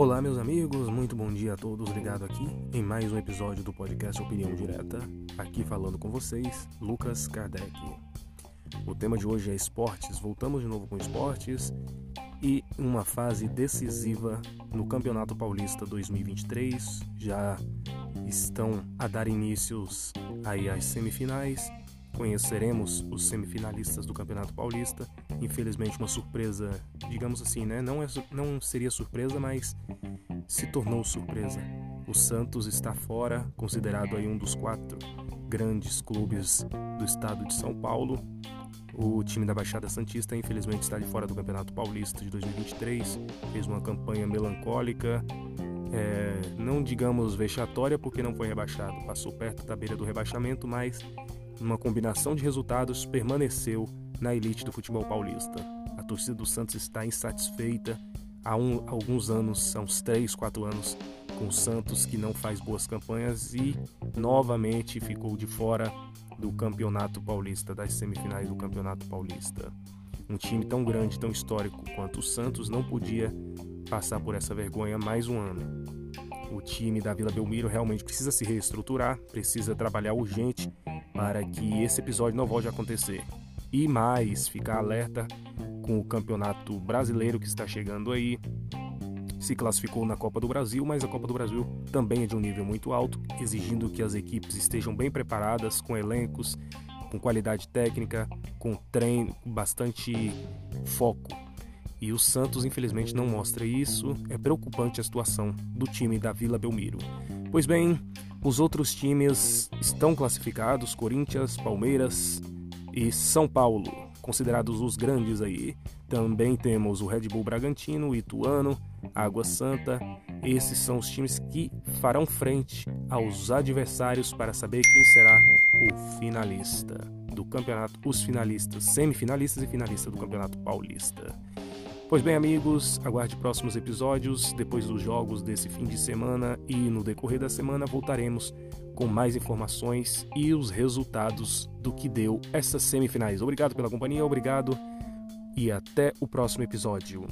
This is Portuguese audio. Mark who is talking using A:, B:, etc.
A: Olá, meus amigos, muito bom dia a todos ligado aqui em mais um episódio do podcast Opinião Direta. Aqui falando com vocês, Lucas Kardec. O tema de hoje é esportes. Voltamos de novo com esportes e uma fase decisiva no Campeonato Paulista 2023. Já estão a dar inícios aí às semifinais conheceremos os semifinalistas do Campeonato Paulista. Infelizmente, uma surpresa, digamos assim, né? Não, é, não seria surpresa, mas se tornou surpresa. O Santos está fora, considerado aí um dos quatro grandes clubes do estado de São Paulo. O time da Baixada Santista, infelizmente, está de fora do Campeonato Paulista de 2023. Fez uma campanha melancólica, é, não digamos vexatória, porque não foi rebaixado. Passou perto da beira do rebaixamento, mas uma combinação de resultados, permaneceu na elite do futebol paulista. A torcida do Santos está insatisfeita há um, alguns anos, são uns 3, 4 anos, com o Santos que não faz boas campanhas e novamente ficou de fora do Campeonato Paulista, das semifinais do Campeonato Paulista. Um time tão grande, tão histórico quanto o Santos não podia passar por essa vergonha mais um ano. O time da Vila Belmiro realmente precisa se reestruturar, precisa trabalhar urgente para que esse episódio não volte a acontecer. E mais, ficar alerta com o Campeonato Brasileiro que está chegando aí. Se classificou na Copa do Brasil, mas a Copa do Brasil também é de um nível muito alto, exigindo que as equipes estejam bem preparadas, com elencos, com qualidade técnica, com treino, bastante foco. E o Santos, infelizmente, não mostra isso. É preocupante a situação do time da Vila Belmiro. Pois bem, os outros times estão classificados: Corinthians, Palmeiras e São Paulo, considerados os grandes aí. Também temos o Red Bull Bragantino, Ituano, Água Santa. Esses são os times que farão frente aos adversários para saber quem será o finalista do campeonato, os finalistas, semifinalistas e finalistas do Campeonato Paulista. Pois bem, amigos, aguarde próximos episódios. Depois dos jogos desse fim de semana e no decorrer da semana voltaremos com mais informações e os resultados do que deu essas semifinais. Obrigado pela companhia, obrigado e até o próximo episódio.